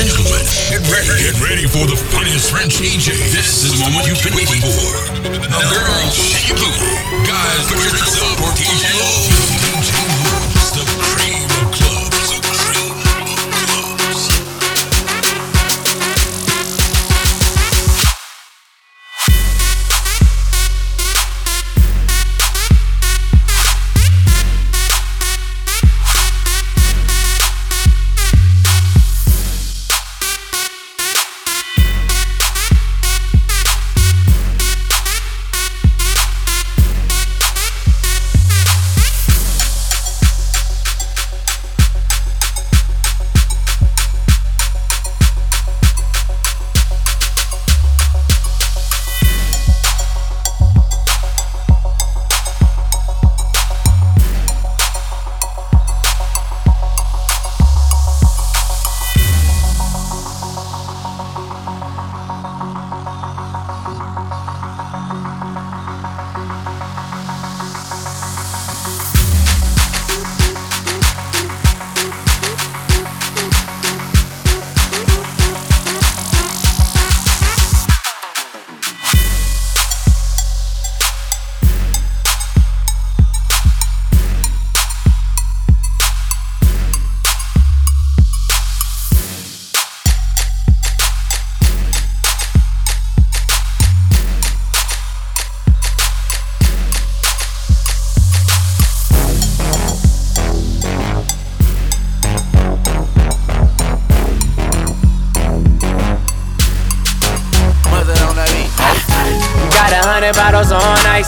gentlemen, get ready. Get ready for the funniest French DJ. This is the moment you've been waiting for. Now, girls, shake your booty. Guys, put your drinks up for DJ Low.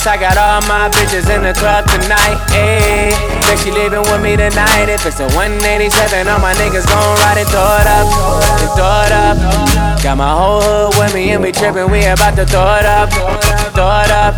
I got all my bitches in the club tonight. Ayy, think she leaving with me tonight. If it's a 187, all my niggas gon' ride and throw it up, and throw it up. Got my whole hood with me and we trippin'. We about to throw it up, throw it up.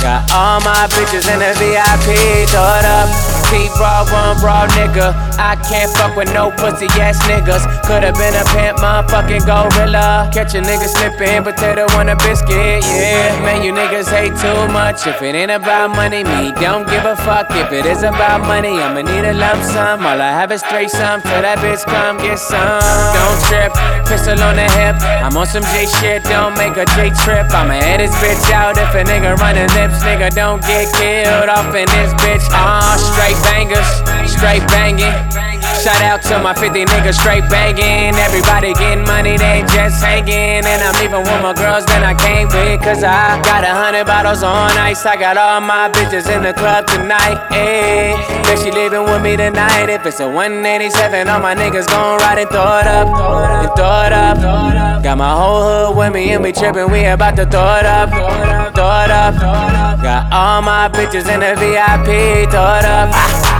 Got all my bitches in the VIP. Throw it up. Pete Raw, one raw nigga. I can't fuck with no pussy ass niggas. Could've been a pimp, motherfucking gorilla. Catch a nigga slippin', potato on a biscuit, yeah. Man, you niggas hate too much. If it ain't about money, me don't give a fuck. If it is about money, I'ma need a lump sum. All I have is sum. Till that bitch come get some. Don't trip, pistol on the hip. I'm on some J shit, don't make a J trip. I'ma head this bitch out if a nigga running lips. Nigga, don't get killed off in this bitch. Ah, straight bangers, straight banging. Shout out to my 50 niggas straight banging. Everybody getting money, they just hanging. And I'm leaving with my girls than I came with. Cause I got a hundred bottles on ice. I got all my bitches in the club tonight. Ayy, bet she leaving with me tonight. If it's a 187, all my niggas gon' ride and throw it up. And throw it up. Got my whole hood with me and we trippin'. We about to throw it up. It up. Got all my bitches in the VIP. Throw up.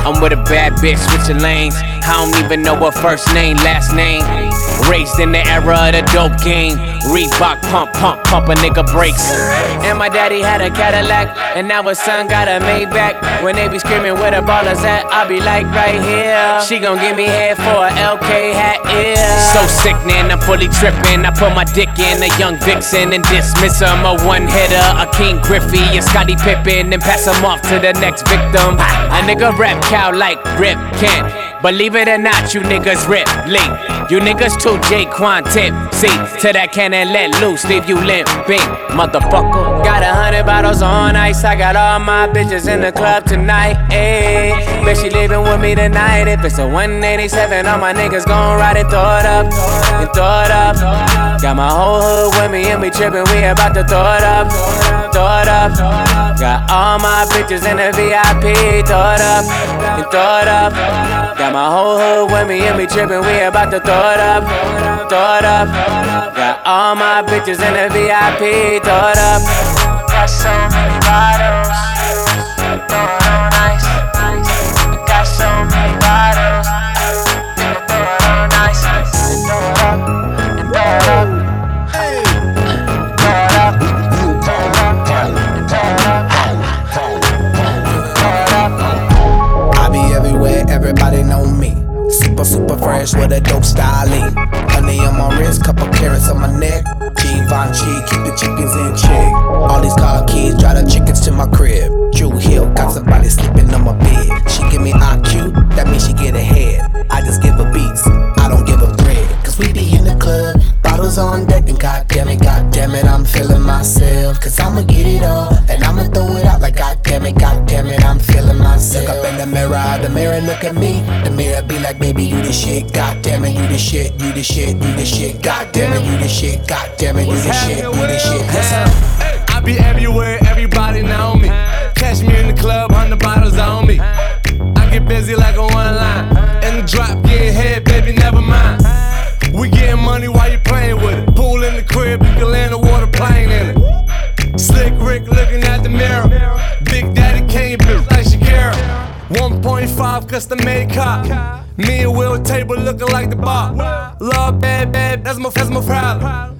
I'm with a bad bitch, switching lanes. I don't even know her first name, last name. Raised in the era of the dope game. Reebok pump, pump, pump a nigga breaks. And my daddy had a Cadillac, and now his son got a Maybach. When they be screaming where the ballers at, I be like right here. She gon' give me head for a LK hat, yeah. So sickening, I'm fully tripping. I put my dick in a young vixen and dismiss him. A one hitter, a Ken Griffey, a Scottie Pippen, and pass him off to the next victim. A nigga rap cow like Rip Kent. Believe it or not, you niggas rip link. You niggas too J-Quan tip. See, to that cannon let loose, leave you limping, motherfucker. Got a hundred bottles on ice. I got all my bitches in the club tonight. Ayy, bet she leaving with me tonight. If it's a 187, all my niggas gon' ride throw it up, and throw it up. Got my whole hood with me and we trippin'. We about to throw it up, throw it up. Got all my bitches in the VIP. Throw it up, throw it up. Got my whole hood with me and we trippin'. We about to throw it up, throw it up. Got all my bitches in the VIP. Throw it up. Got so many bottles. Throw on ice. Got so many bottles. Throw on ice. Throw it up. Throw it up. With a dope styling. Honey on my wrist, couple carats on my neck. Givenchy, keep the chickens in check. All these car keys, drive the chickens to my crib. Drew Hill, got somebody sleeping on my bed. She give me IQ, that means she get ahead. I just give her beats, I don't give her bread. Cause we be in the bottles on deck, and god damn it, god damn it, I'm feeling myself. Cause I'ma get it all, and I'ma throw it out like god damn it, god damn it, I'm feeling myself. Look up in the mirror, the mirror look at me. The mirror be like, baby, you the shit, god damn it, you the shit, you the shit, you the shit, god damn it, you the shit, god damn it, you the shit, you the shit. Yes. I be everywhere, everybody know me. Catch me in the club, hundred bottles on me. I get busy like a one line. In the drop, get head, baby, never mind. We getting money while playing with it. Pool in the crib, you can land a water plane in it. Slick Rick looking at the mirror. Big Daddy Kane, bitch like Shakira. 1.5 custom made car. Me and Will table looking like the bar. Love bad, bad, that's my, that's my problem.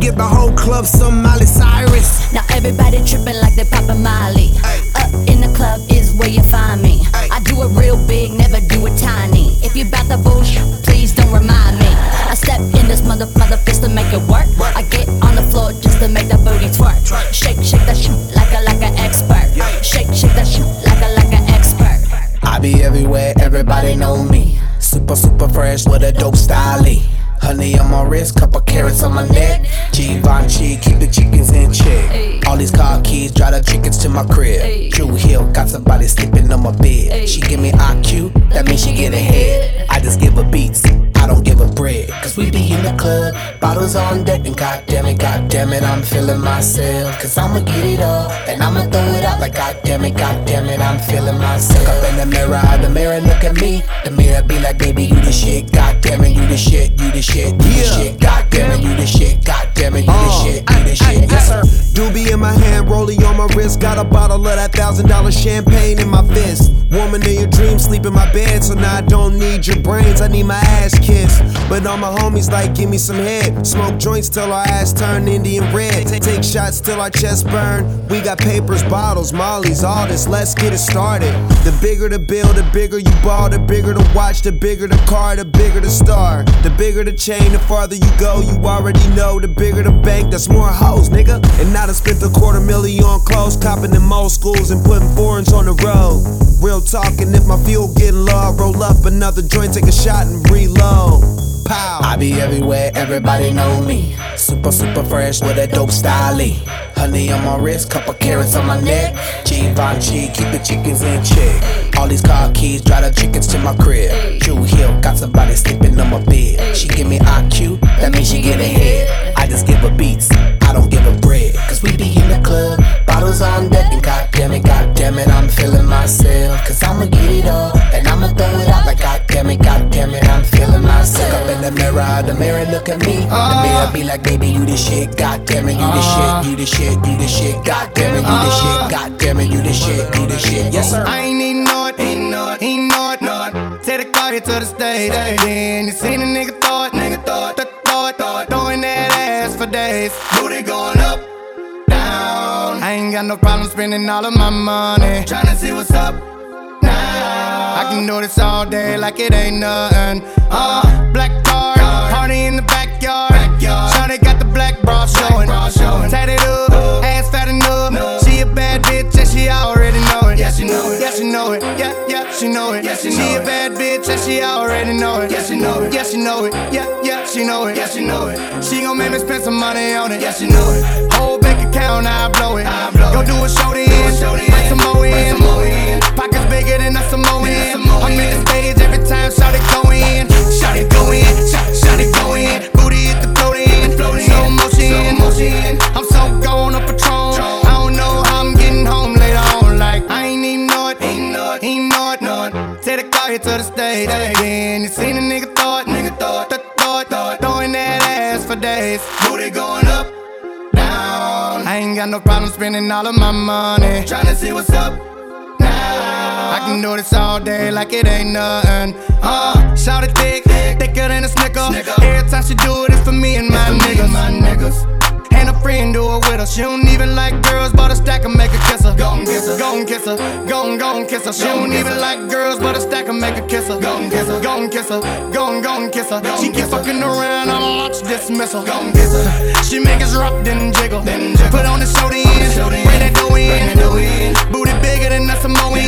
give the whole club some Miley Cyrus. Now everybody tripping like they poppin' Molly. Up in the club is where you find me. I do it real big, never do it tiny. If you bout the bullshit, please don't remind me. I step in this mother mother fist to make it work. I get on the floor just to make that booty twerk. Shake, shake that shit like a like an expert. Shake, shake that shit like a like an expert. I be everywhere, everybody know me. Super, super fresh with a dope style. Honey on my wrist, couple carats on my neck. Givenchy, keep the chickens in check. All these car keys, drive the chickens to my crib. True Hill, got somebody sleeping on my bed. She give me IQ, that means she get ahead. I just give her beats, I don't give her bread. Cause we be in the club, bottles on deck, and goddamn it, goddamn it, I'm feeling myself. Cause I'ma get it all, and I'ma throw it out like goddamn it, goddamn it, I'm feeling myself. Look up in the mirror, the mirror look at me. The mirror be like, baby, you the shit, goddamn it, you the shit, you the shit, you the shit, goddamn it, you the shit, goddamn it, you the uh, shit, you the shit, yes sir. Doobie in my hand, rollie on my wrist. Got a bottle of that thousand dollar champagne in my fist. Woman in your dreams, sleep in my bed. So now I don't need your brains, I need my ass kissed. But all my homies like, give me some head. Smoke joints till our ass turn Indian red. Take shots till our chest burn. We got papers, bottles, mollies, all this. Let's get it started. The bigger the bill, the bigger you ball. The bigger the watch, the bigger the car, the bigger the star. The bigger the chain, the farther you go. You already know. The bigger the bank, that's more hoes, nigga. And I spent a quarter million on clothes, copping in most schools and putting foreigns on the road. Real talking, if my fuel getting low, I roll up another joint, take a shot and reload. Pow. I be everywhere, everybody know me. Super, super fresh with a dope style. Honey on my wrist, couple carats on my neck. Givenchy, keep the chickens in check. All these car keys, drive the chickens to my crib. True Hill, got somebody sleeping on my bed. She give me IQ, that means she get ahead. I just give her beats, I don't give her bread. Cause we be in the club, bottles on deck, and goddamn it, goddamn it, I'm feeling myself. Cause I'ma get mirror, look at me. The ah. mirror be like, baby, you the shit, goddamn it, ah. you the shit, you the shit, you the shit, goddamn it, you the shit, ah. goddamn it, you the shit, you the shit, yes sir. I ain't need no it, ain't no it, ain't no it, no it. Take the car here to the stage. Then you seen a nigga throw it, nigga throw it, throw it, throw it, throwing that ass for days. Booty going up, down. I ain't got no problem spending all of my money. Tryna see what's up now. I can do this all day like it ain't nothing. Uh, black card, party in the backyard. Shawty got the black bra showing. Tatted up, ass fat enough. She a bad bitch and she already know it. Yeah, she know it. Yeah, she know it. Yeah, yeah, she know it. Yeah, she, know she a bad bitch and she already know it. Yeah, she know it. Yeah, she know it. Yeah, yeah, she know it. Yeah, she know it. She gon' make me spend some money on it. Yeah, she know it. Whole account, I blow it. Go do a show to end. Bring some more in. Pockets bigger than a Samoan. I'm in the stage every time, shout it go in. Shout it go in. Shout, shout it go in. Booty hit the floating. Slow motion. I'm so gone on Patron. I don't know how I'm getting home later on. Like, I ain't even know it. Ain't know it. Ain't know it. Know it. Take the car here to the stage. Then you seen a nigga it. Nigga it. It. Throw it. Throwing that ass for days. Booty going up. I ain't got no problem spending all of my money. Tryna see what's up. Now. I can do this all day like it ain't nothing. Uh, shout it thick, thicker than a snicker. Every time she do it, it's for me and my niggas. And friend it with her. She don't even like girls but a stack of make a kiss her. Gon' kiss her, gon' kiss her, gon' gon' kiss her. She don't even like girls, but a stack of make a kiss her. Gon' kiss her, gon' kiss her, gon' gon' kiss her. She keep fucking around, I'm launch dismissal. Gon' kiss her. She make us rock, then jiggle. Put on the show the end, bring that dough in. Booty bigger than a Samoan.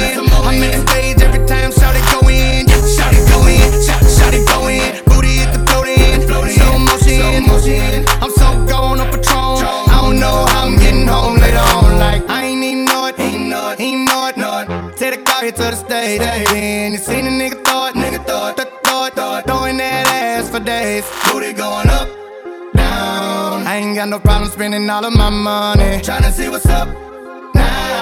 I'm in the stage every time, shout it go in. Shout it go in, shout, shout it go in. Motion. I'm so gone on Patron. I don't know how I'm getting home later on. Like, I ain't even know it, ain't know it, ain't know it, know it. Take the car here to the stage. Then you seen a nigga it, nigga throw it, throw it, throwing that ass for days. Booty going up, down. I ain't got no problem spending all of my money. Tryna see what's up.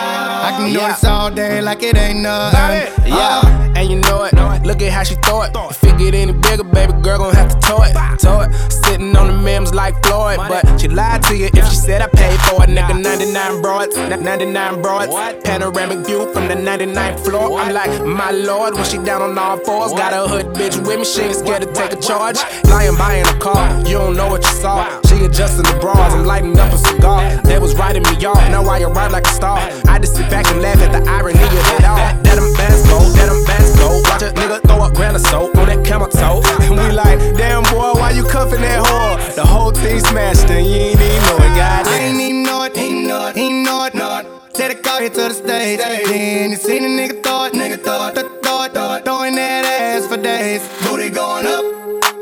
I can do Yeah. this all day like it ain't nothing. Yeah, and you know it. Look at how she throw it. If it get any bigger, baby girl gon' have to tow it. Tow it. Sitting on the memes like Floyd, but she lied to you if she said I paid for it. Nigga, 99 broads, 99 broads. Panoramic view from the 99th floor. I'm like, my lord, when she down on all fours, got a hood bitch with me. She ain't scared to take a charge. Lying by in a car, you don't know what you saw. She adjusting the bras, I'm lighting up a cigar. They was writing me off, now I arrive like a star. I just sit back and laugh at the irony of it all. That them bands go, that them bands go. Watch a nigga throw up grand soap on that camel toe. And we like, damn boy, why you cuffing that whore? The whole team smashed and you ain't even know it, I goddamn. ain't even know it, ain't know it, ain't know it, it. Take the car here to the stage. Then you seen a nigga it, nigga it, throw it, throw it, throwing that ass for days. Booty going up,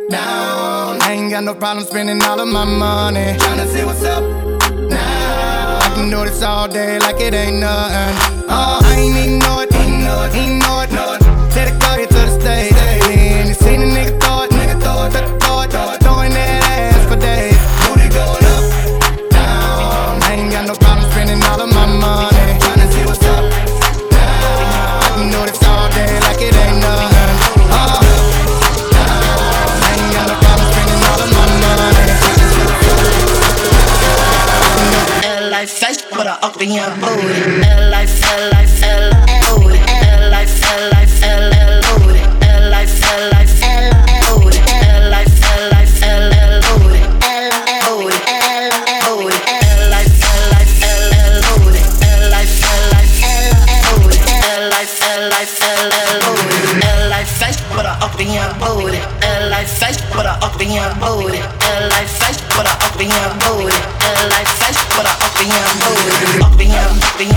down. I ain't got no problem spending all of my money. Tryna see what's up this all day like it ain't nothing. Uh, I ain't even it, know it, know it, up in your booty. L I life, I life, booty. life, feel, I feel, booty. L I feel, I feel, booty. L I feel, I feel, booty. Face, but I up in your booty. life, face, but I up in your booty up, up, up, up,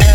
up,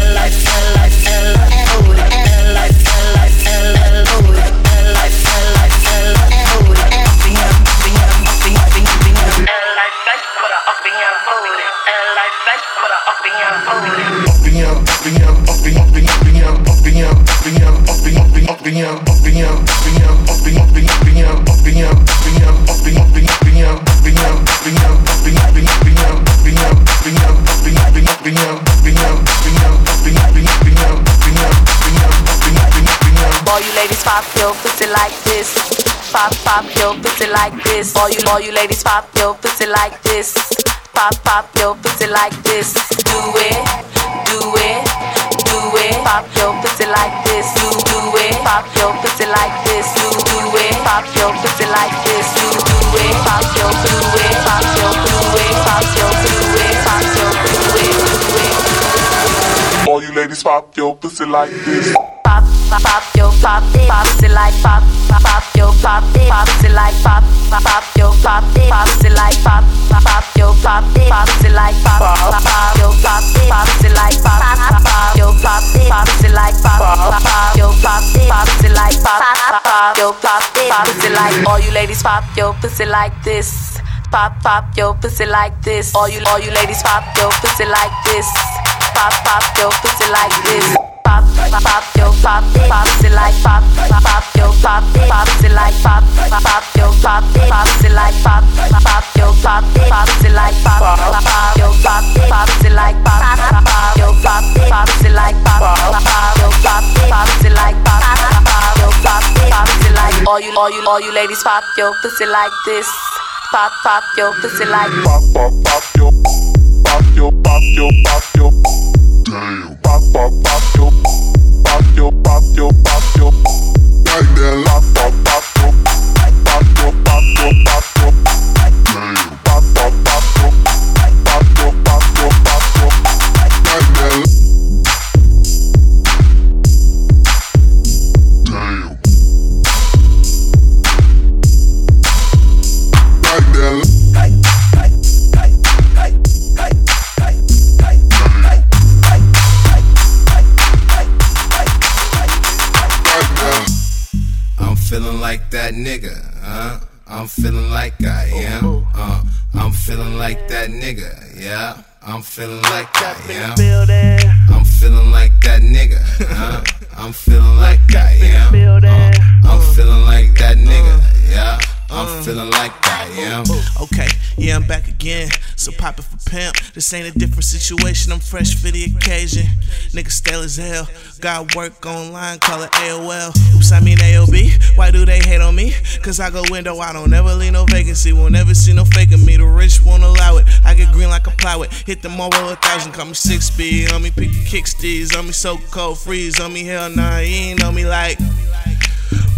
Pop, pop your pussy like this. All you, all you ladies pop your pussy like this. Pop, pop your pussy like this. Do it, do it, do it. Pop your pussy like this. Do, do it. Pop your pussy like this. Do, do it. Pop your pussy like this. Do, do it. Pop your, do it. Pop your, do it. Pop your, do it. Pop your, do it. Do it. All you ladies pop your pussy like this. pop, pop, pop, yo, pop, pop, it like pop, pop, pop, yo, pop, like pop, pop, pop, yo, like pop, pop, pop, yo, like pop, pop, pop, yo, like pop, pop, pop, yo, like pop, pop, pop, yo, like pop, pop, pop, yo, like all you ladies pop your pussy like this. Pop, pop your pussy like this. All you, all you ladies pop your pussy like this. Pop, pop your pussy like this. Pop, pop, yo, pop, pop, it like pop, pop, yo, pop, pop, it like pop, pop, yo, pop, pop, it like pop, pop, yo, pop, pop, it like pop, pop, yo, pop, pop, it like pop, pop, yo, pop, pop, it like pop, pop, yo, pop, pop, it like yo, all you, all you, all you ladies pop your pussy like this. Pop, pop your pussy like Pop, pop, pop your, pop your, pop your, pop your. damn. Pop, pop, pop, yo, pop, yo, pop, yo, pop, yo. Right there, lock, pop, pop, yo, pop, yo, pop, yo, pop, yo. Damn. Pop, pop, pop, yo. Nigga, huh? I'm feeling like I am. Uh, I'm feeling like that nigga, yeah. I'm feeling like I am. I'm feeling like that nigga, huh? I'm feeling like I am. Uh, I'm feeling like that nigga, yeah. I'm feeling like I am. Yeah, I'm back again. So pop it for pimp. This ain't a different situation. I'm fresh for the occasion. Nigga stale as hell. Got work online, call it AOL. Oops, I mean AOB. Why do they hate on me? Cause I go window, I don't ever leave no vacancy. Won't ever see no faking me. The rich won't allow it. I get green like a plywood. Hit the with a thousand, call me six speed. On me, pick the kick steez. On me, so cold freeze. On me, hell nah, he ain't on me like.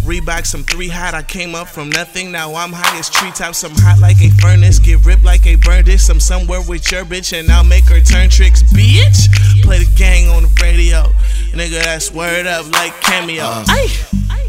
Reebok, some three hot. I came up from nothing. Now I'm high as treetops. I'm hot like a furnace. Get ripped like a burn dish. I'm somewhere with your bitch and I'll make her turn tricks, bitch. Play the gang on the radio. Nigga, that's word up like Cameo. Uh, Ay.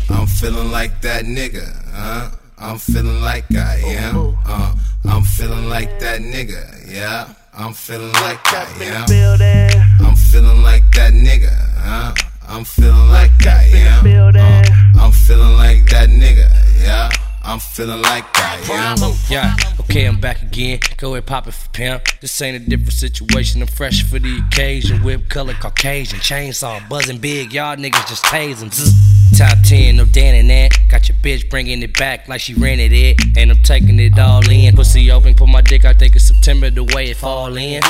I'm feeling like that nigga, huh? I'm feeling like I am. Uh, I'm feeling like that nigga, yeah. I'm feeling like I am. I'm feeling like that nigga, huh? I'm feeling like I am. Uh, I'm feeling like that nigga, yeah. I'm feeling like I am. Yeah, okay, I'm back again. Go ahead, pop it for pimp. This ain't a different situation. I'm fresh for the occasion. Whip color Caucasian. Chainsaw buzzing big. Y'all niggas just tasing. Zzz. Top 10, no Dan and that. Got your bitch bringing it back like she rented it. And I'm taking it all in. Pussy open, put my dick, I think it's September the way it fall in.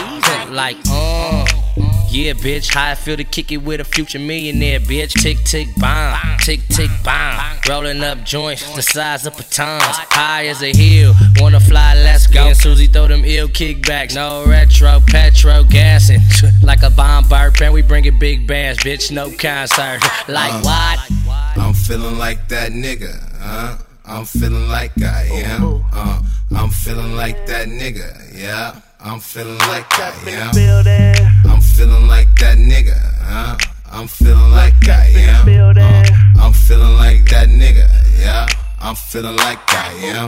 Like, uh. Yeah, bitch, how I feel to kick it with a future millionaire, bitch. Tick, tick, bomb. Tick, tick, bomb. Rolling up joints the size of batons. High as a hill. Wanna fly, let's go. And Susie throw them ill kickbacks. No retro, petro, gassing. like a bomb burp. And we bring it big bass, bitch. No concert. Like Uh, what? I'm feeling like that nigga, huh? I'm feeling like I am. Uh, I'm feeling like that nigga, yeah. I'm feeling like I am. I'm feeling like that nigga, huh? I'm feeling like I am. Uh, I'm feeling like that nigga, yeah. I'm feeling like I am.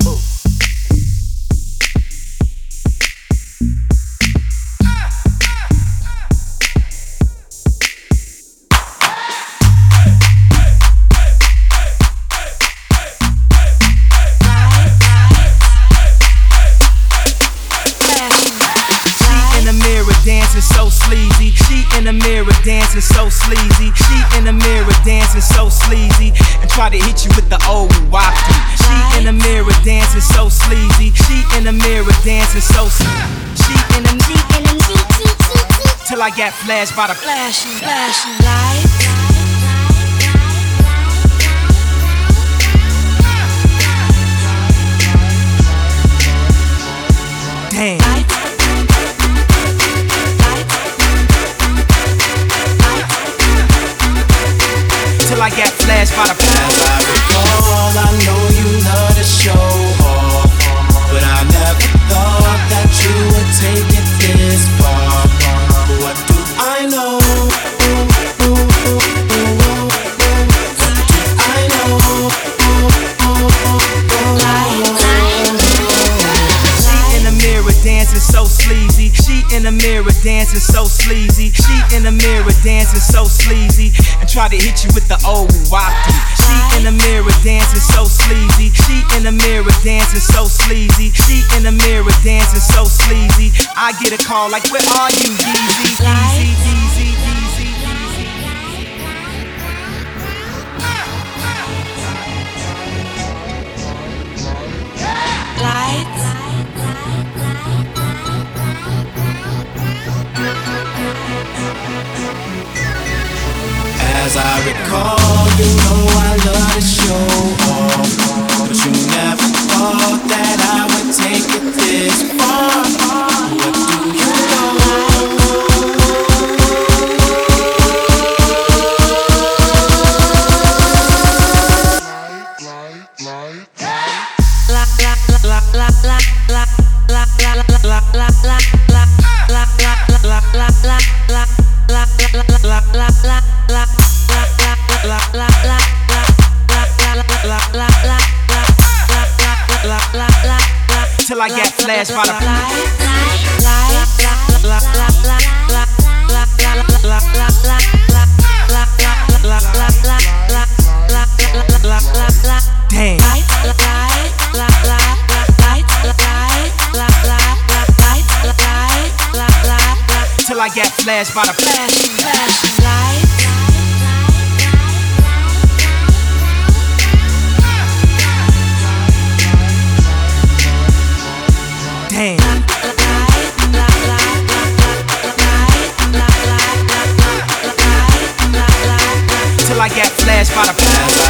Dancing so sleazy. She in the mirror dancing so sleazy. And try to hit you with the old wafty. She in the mirror dancing so sleazy. She in the mirror dancing so sleazy. She in the she in the till I get flashed by the flashing, flashing lights. Damn. Till I get flashed by the As I recall, I know you love to show off, but I never thought that you would take it this far. The mirror dancing so sleazy. She in the mirror dancing so sleazy. And try to hit you with the old wafty. She in the mirror dancing so sleazy. She in the mirror dancing so sleazy. She in the mirror dancing so sleazy. I get a call like, where are you, Yeezy? Yeezy, Yeezy, Yeezy. Till I get flashed by the As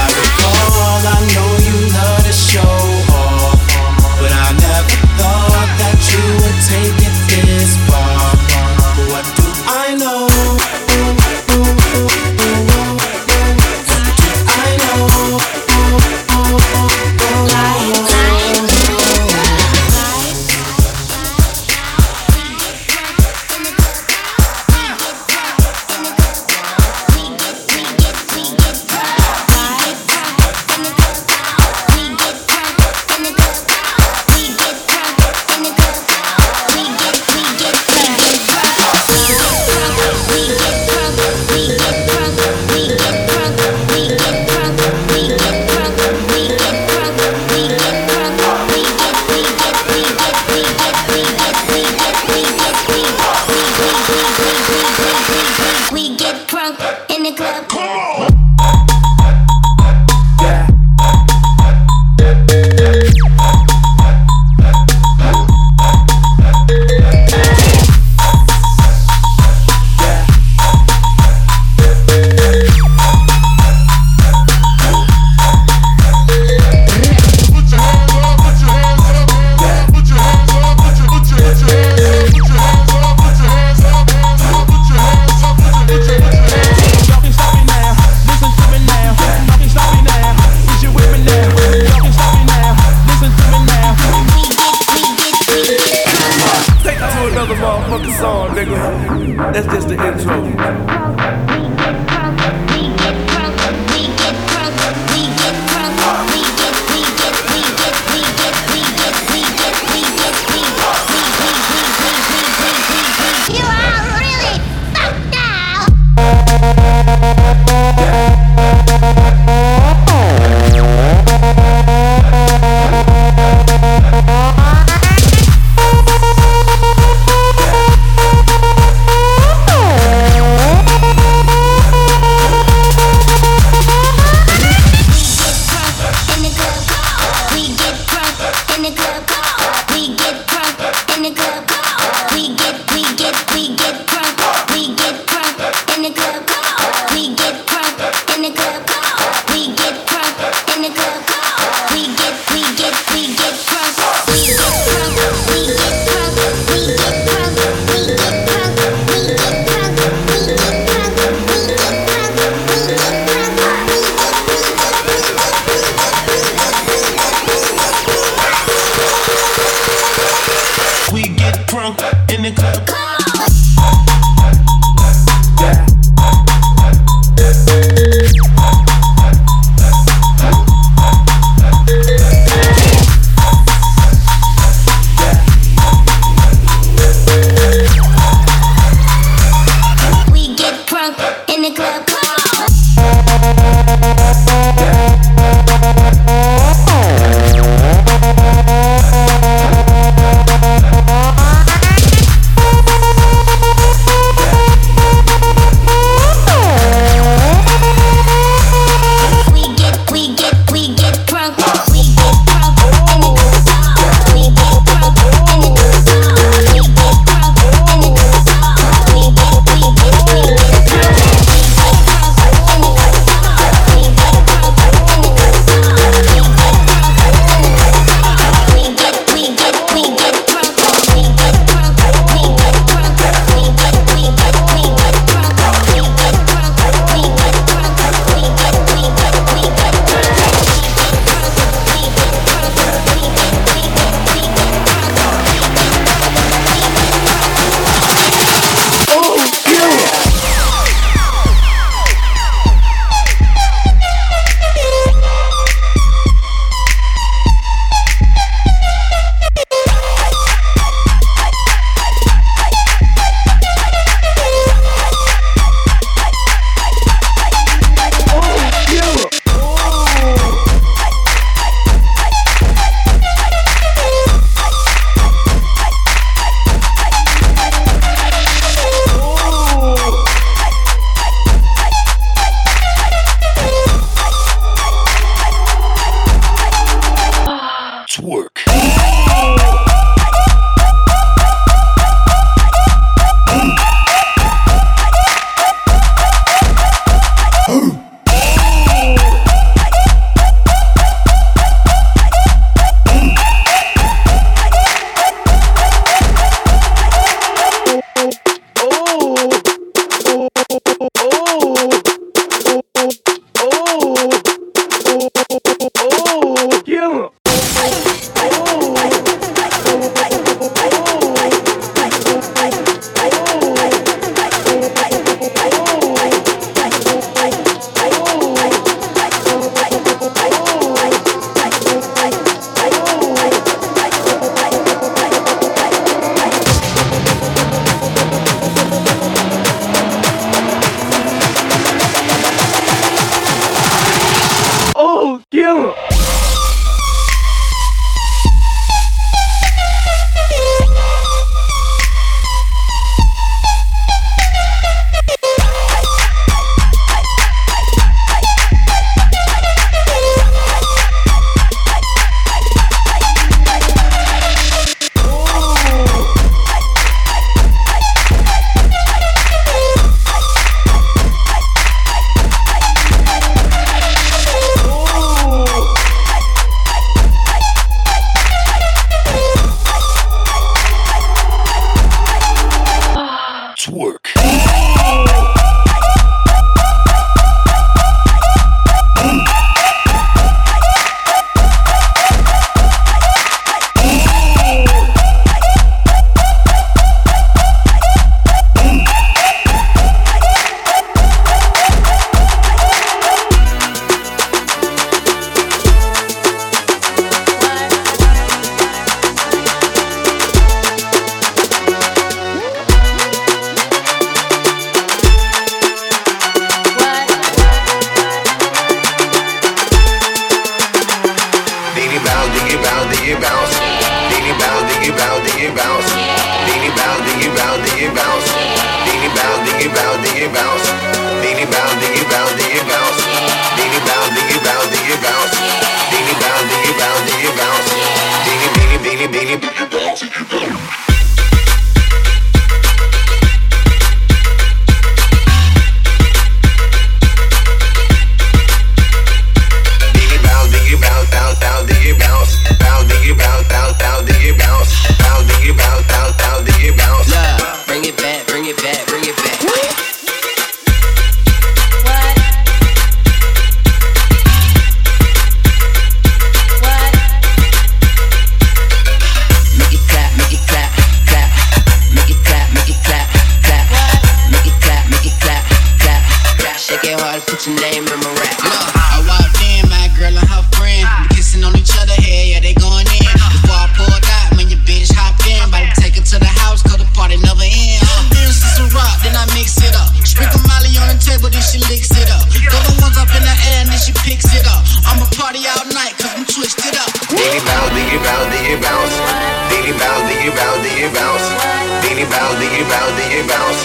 bounce, diggy bounce, diggy bounce.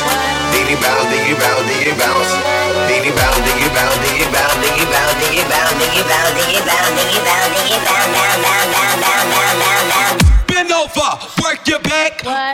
Diggy bounce, diggy bounce, diggy bounce. Diggy bounce, diggy bounce, diggy bounce, diggy bounce, diggy bounce, diggy bounce, diggy bounce, diggy bounce, diggy bounce, bounce, bounce, bounce, bounce, bounce, bounce, bounce. Bend over, work your back. What?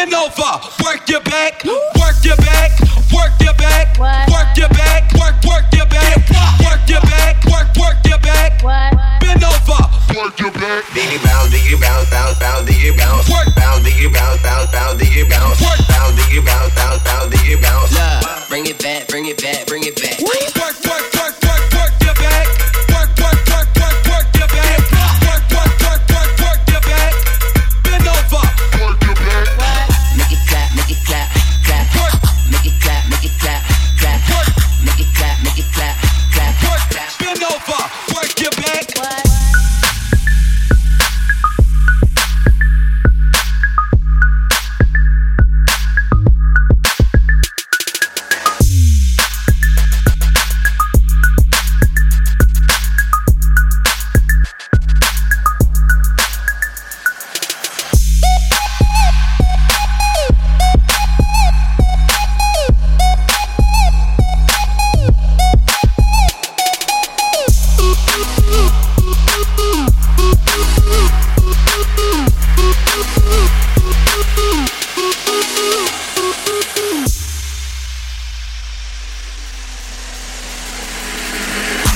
bend over, work your back.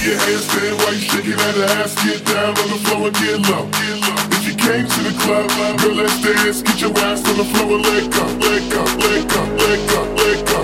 your handstand while you shaking that ass. Get down on the floor and get low. If you came to the club, girl, let's dance. Get your ass on the floor and let go, let go, let go, let go, let go.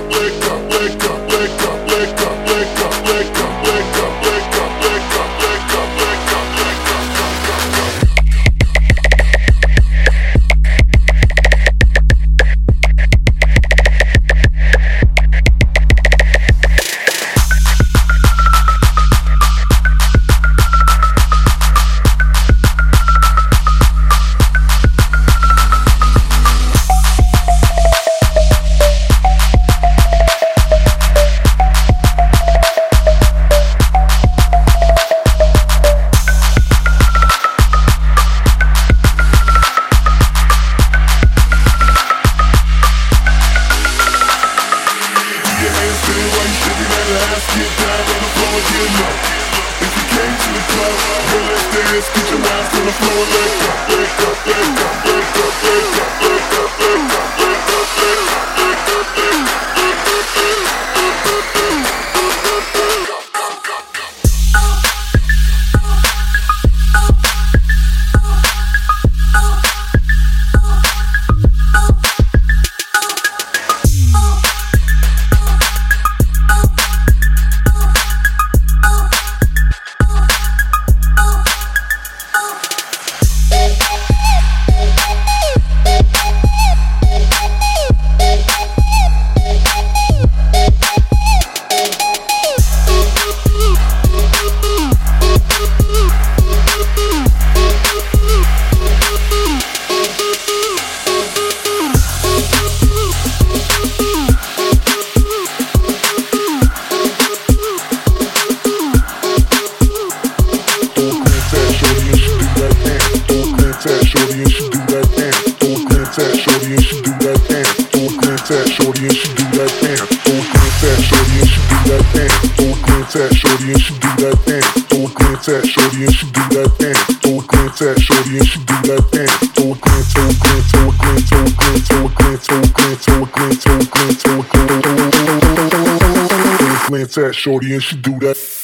she do that.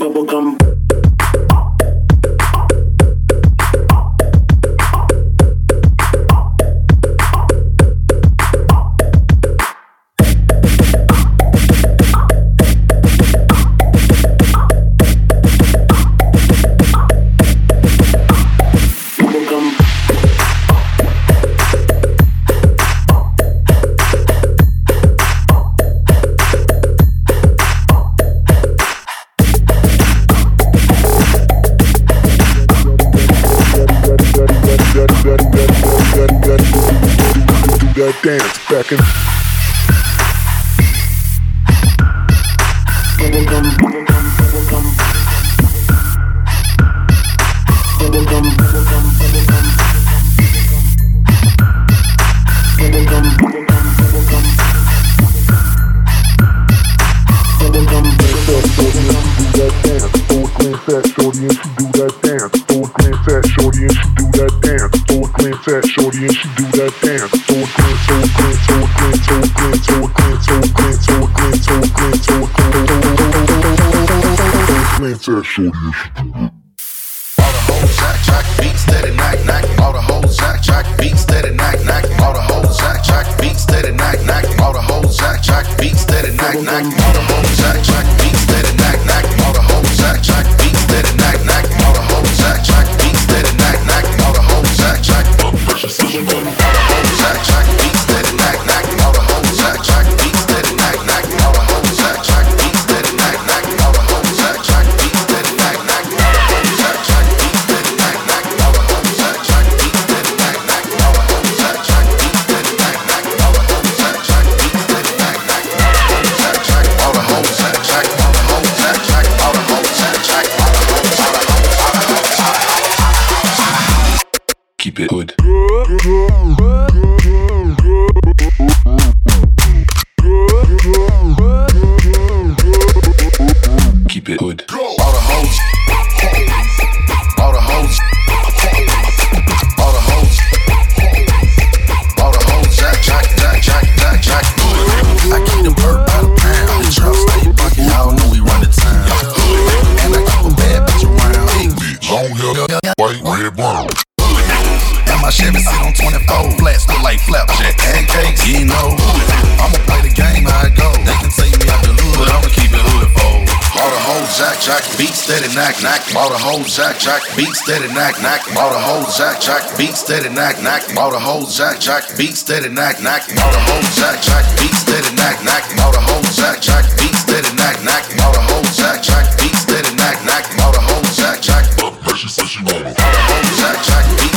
steady knock knock. All the whole jack jack. Beat steady knock knock. All the whole jack jack. Beat steady knock knock. All the whole jack jack. Beat steady knock knock. All the whole jack jack. Beat steady knock knock. All the whole jack jack. Beat steady knock knock. All the whole jack jack. She said she want it. Bought a whole jack jack. Beat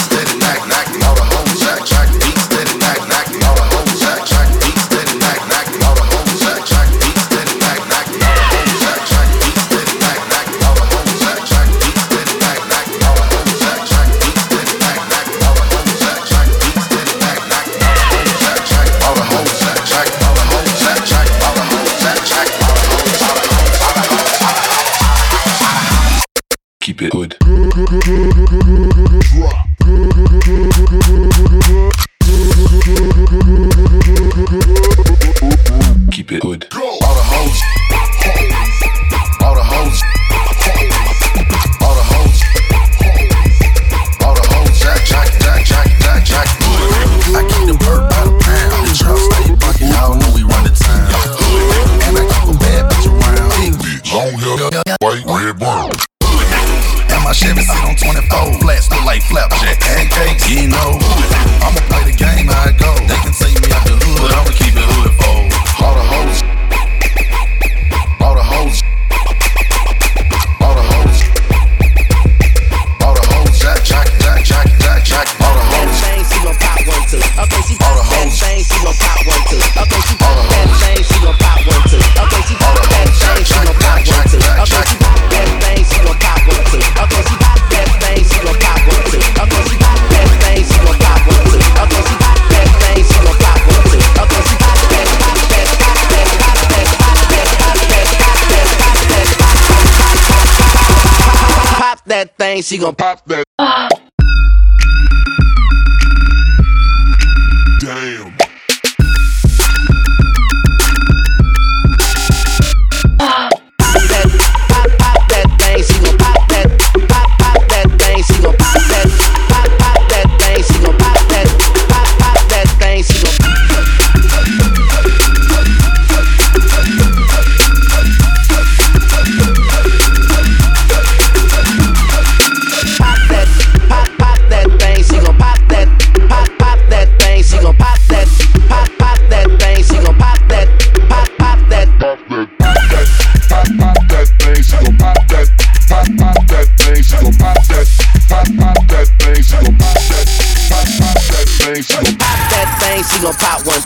thing, she gon' pop that.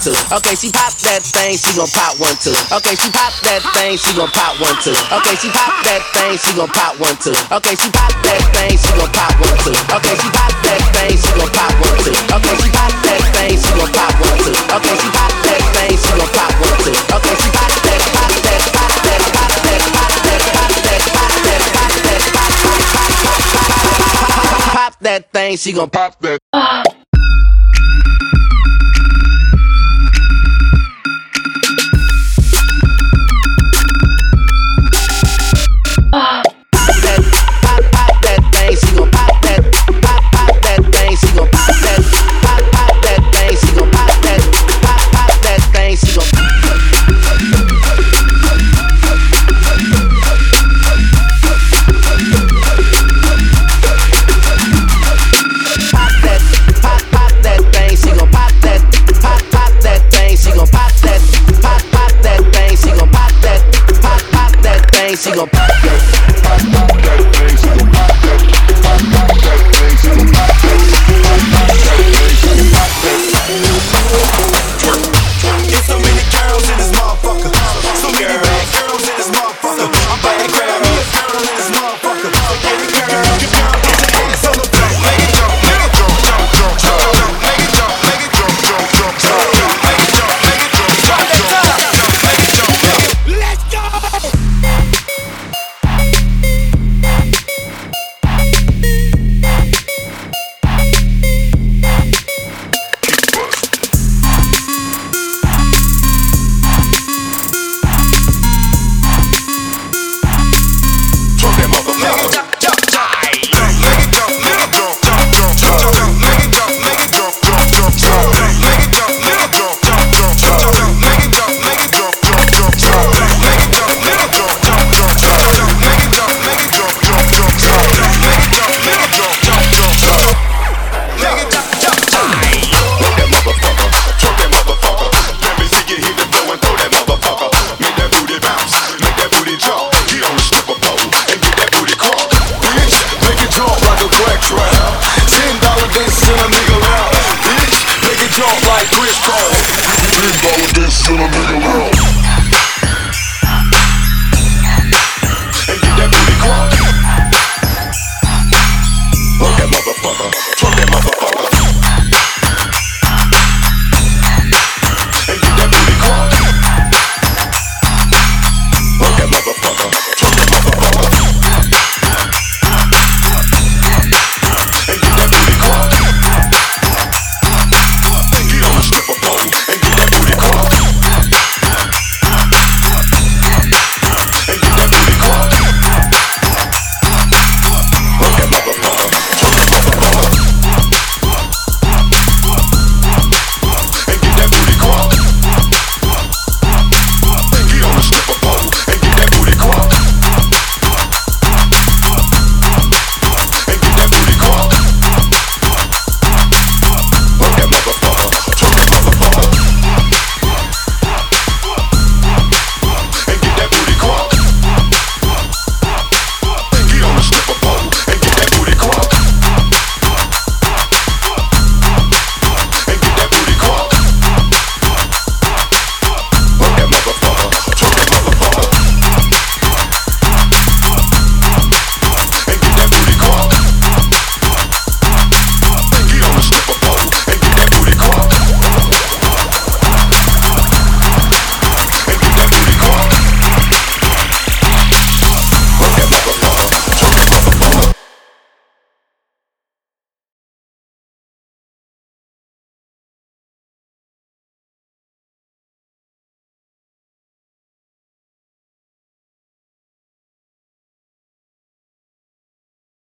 two. Okay, she pop that thing, she gon' pop one two. Okay, she pop that thing, she gon' pop one two. Okay, she pop that thing, she gon' pop one two. Okay, she pop that thing, she gon' pop one two. Okay, she pop that thing, she gon' pop one two. Okay, she pop that thing, she gon' pop one two. Okay, she pop that thing, she gon' pop one two. Okay, she pop that, pop that, pop that, pop that, pop that, pop that, pop that, pop that, pop that, pop that, pop that thing, she gon' pop that.